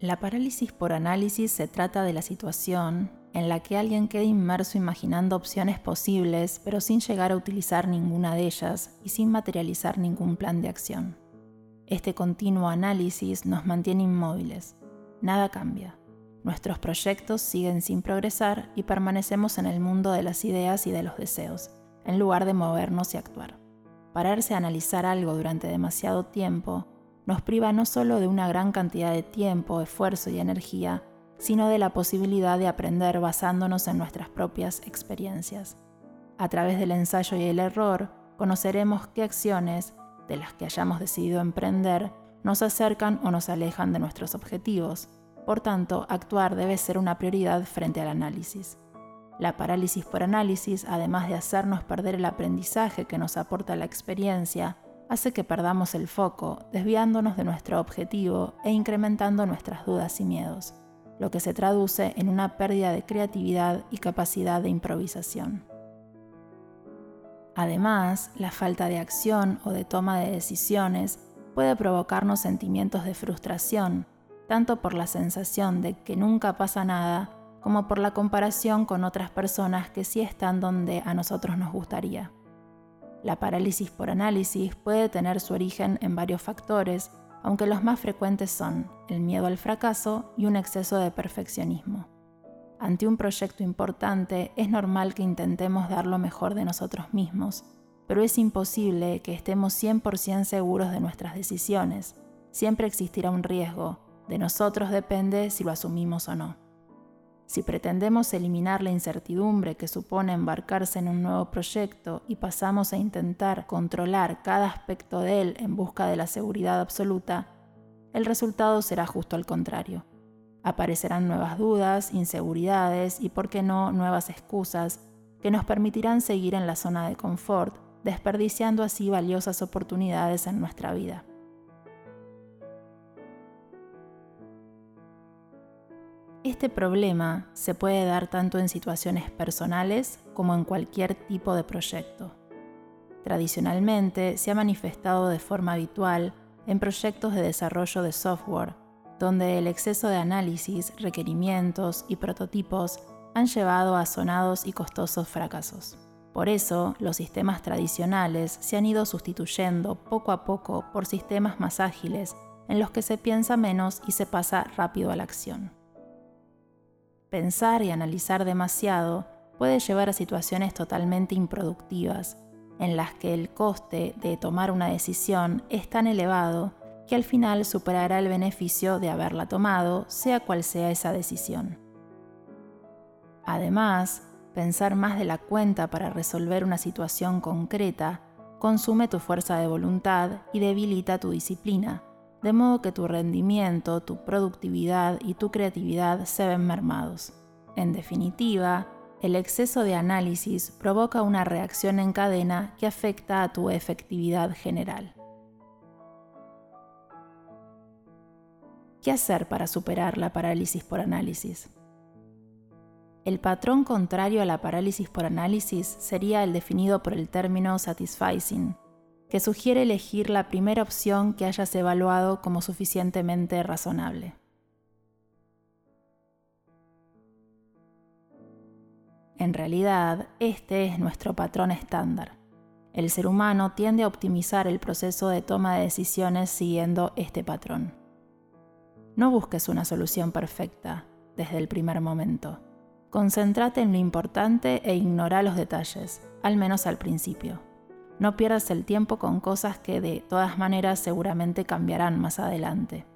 La parálisis por análisis se trata de la situación en la que alguien queda inmerso imaginando opciones posibles, pero sin llegar a utilizar ninguna de ellas y sin materializar ningún plan de acción. Este continuo análisis nos mantiene inmóviles. Nada cambia. Nuestros proyectos siguen sin progresar y permanecemos en el mundo de las ideas y de los deseos, en lugar de movernos y actuar. Pararse a analizar algo durante demasiado tiempo nos priva no solo de una gran cantidad de tiempo, esfuerzo y energía, sino de la posibilidad de aprender basándonos en nuestras propias experiencias. A través del ensayo y el error, conoceremos qué acciones, de las que hayamos decidido emprender, nos acercan o nos alejan de nuestros objetivos. Por tanto, actuar debe ser una prioridad frente al análisis. La parálisis por análisis, además de hacernos perder el aprendizaje que nos aporta la experiencia, hace que perdamos el foco, desviándonos de nuestro objetivo e incrementando nuestras dudas y miedos, lo que se traduce en una pérdida de creatividad y capacidad de improvisación. Además, la falta de acción o de toma de decisiones puede provocarnos sentimientos de frustración, tanto por la sensación de que nunca pasa nada, como por la comparación con otras personas que sí están donde a nosotros nos gustaría. La parálisis por análisis puede tener su origen en varios factores, aunque los más frecuentes son el miedo al fracaso y un exceso de perfeccionismo. Ante un proyecto importante es normal que intentemos dar lo mejor de nosotros mismos, pero es imposible que estemos 100% seguros de nuestras decisiones. Siempre existirá un riesgo, de nosotros depende si lo asumimos o no. Si pretendemos eliminar la incertidumbre que supone embarcarse en un nuevo proyecto y pasamos a intentar controlar cada aspecto de él en busca de la seguridad absoluta, el resultado será justo al contrario. Aparecerán nuevas dudas, inseguridades y, por qué no, nuevas excusas que nos permitirán seguir en la zona de confort, desperdiciando así valiosas oportunidades en nuestra vida. Este problema se puede dar tanto en situaciones personales como en cualquier tipo de proyecto. Tradicionalmente se ha manifestado de forma habitual en proyectos de desarrollo de software, donde el exceso de análisis, requerimientos y prototipos han llevado a sonados y costosos fracasos. Por eso, los sistemas tradicionales se han ido sustituyendo poco a poco por sistemas más ágiles, en los que se piensa menos y se pasa rápido a la acción. Pensar y analizar demasiado puede llevar a situaciones totalmente improductivas, en las que el coste de tomar una decisión es tan elevado que al final superará el beneficio de haberla tomado, sea cual sea esa decisión. Además, pensar más de la cuenta para resolver una situación concreta consume tu fuerza de voluntad y debilita tu disciplina, de modo que tu rendimiento, tu productividad y tu creatividad se ven mermados. En definitiva, el exceso de análisis provoca una reacción en cadena que afecta a tu efectividad general. ¿Qué hacer para superar la parálisis por análisis? El patrón contrario a la parálisis por análisis sería el definido por el término satisficing, que sugiere elegir la primera opción que hayas evaluado como suficientemente razonable. En realidad, este es nuestro patrón estándar. El ser humano tiende a optimizar el proceso de toma de decisiones siguiendo este patrón. No busques una solución perfecta desde el primer momento. Concéntrate en lo importante e ignora los detalles, al menos al principio. No pierdas el tiempo con cosas que de todas maneras seguramente cambiarán más adelante.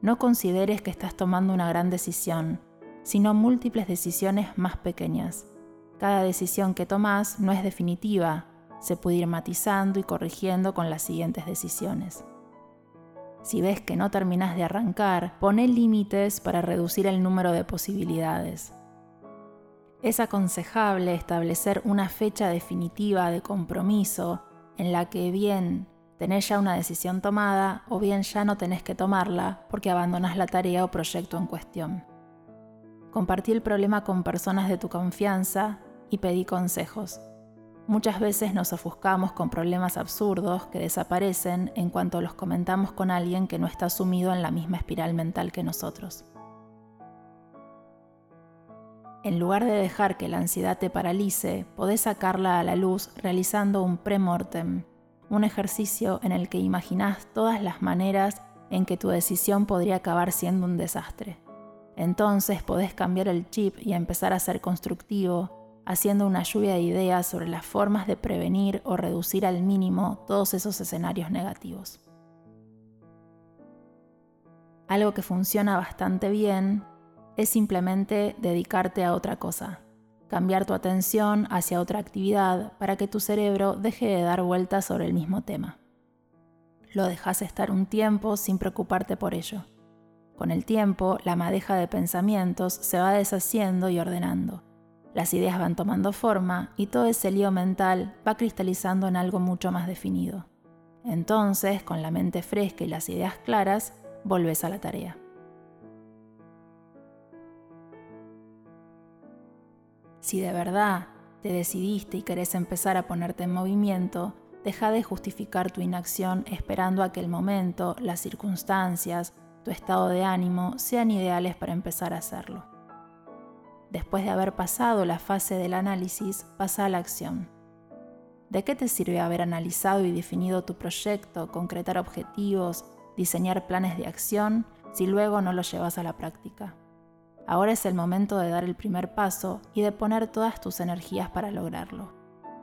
No consideres que estás tomando una gran decisión, sino múltiples decisiones más pequeñas. Cada decisión que tomas no es definitiva, se puede ir matizando y corrigiendo con las siguientes decisiones. Si ves que no terminas de arrancar, pone límites para reducir el número de posibilidades es aconsejable establecer una fecha definitiva de compromiso en la que bien tenés ya una decisión tomada o bien ya no tenés que tomarla porque abandonas la tarea o proyecto en cuestión. Compartí el problema con personas de tu confianza y pedí consejos. Muchas veces nos ofuscamos con problemas absurdos que desaparecen en cuanto los comentamos con alguien que no está sumido en la misma espiral mental que nosotros. En lugar de dejar que la ansiedad te paralice, podés sacarla a la luz realizando un pre-mortem, un ejercicio en el que imaginás todas las maneras en que tu decisión podría acabar siendo un desastre. Entonces podés cambiar el chip y empezar a ser constructivo haciendo una lluvia de ideas sobre las formas de prevenir o reducir al mínimo todos esos escenarios negativos. Algo que funciona bastante bien es simplemente dedicarte a otra cosa, cambiar tu atención hacia otra actividad para que tu cerebro deje de dar vueltas sobre el mismo tema. Lo dejas estar un tiempo sin preocuparte por ello. Con el tiempo, la madeja de pensamientos se va deshaciendo y ordenando las ideas van tomando forma y todo ese lío mental va cristalizando en algo mucho más definido. Entonces, con la mente fresca y las ideas claras, volves a la tarea. Si de verdad te decidiste y querés empezar a ponerte en movimiento, deja de justificar tu inacción esperando a que el momento, las circunstancias, tu estado de ánimo sean ideales para empezar a hacerlo. Después de haber pasado la fase del análisis, pasa a la acción. ¿De qué te sirve haber analizado y definido tu proyecto, concretar objetivos, diseñar planes de acción si luego no los llevas a la práctica? Ahora es el momento de dar el primer paso y de poner todas tus energías para lograrlo.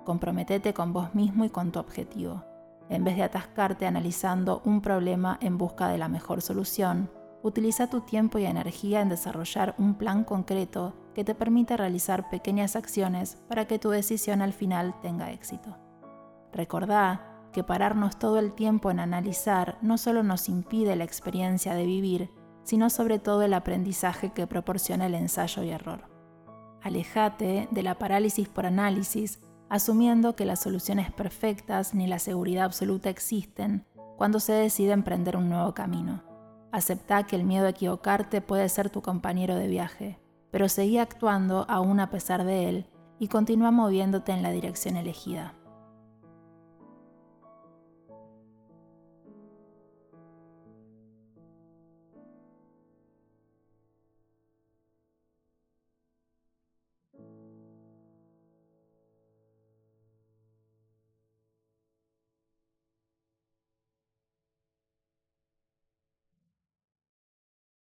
Comprometete con vos mismo y con tu objetivo. En vez de atascarte analizando un problema en busca de la mejor solución, utiliza tu tiempo y energía en desarrollar un plan concreto que te permite realizar pequeñas acciones para que tu decisión al final tenga éxito. Recordá que pararnos todo el tiempo en analizar no solo nos impide la experiencia de vivir, sino sobre todo el aprendizaje que proporciona el ensayo y error. Alejate de la parálisis por análisis, asumiendo que las soluciones perfectas ni la seguridad absoluta existen cuando se decide emprender un nuevo camino. Acepta que el miedo a equivocarte puede ser tu compañero de viaje, pero seguí actuando aún a pesar de él y continúa moviéndote en la dirección elegida.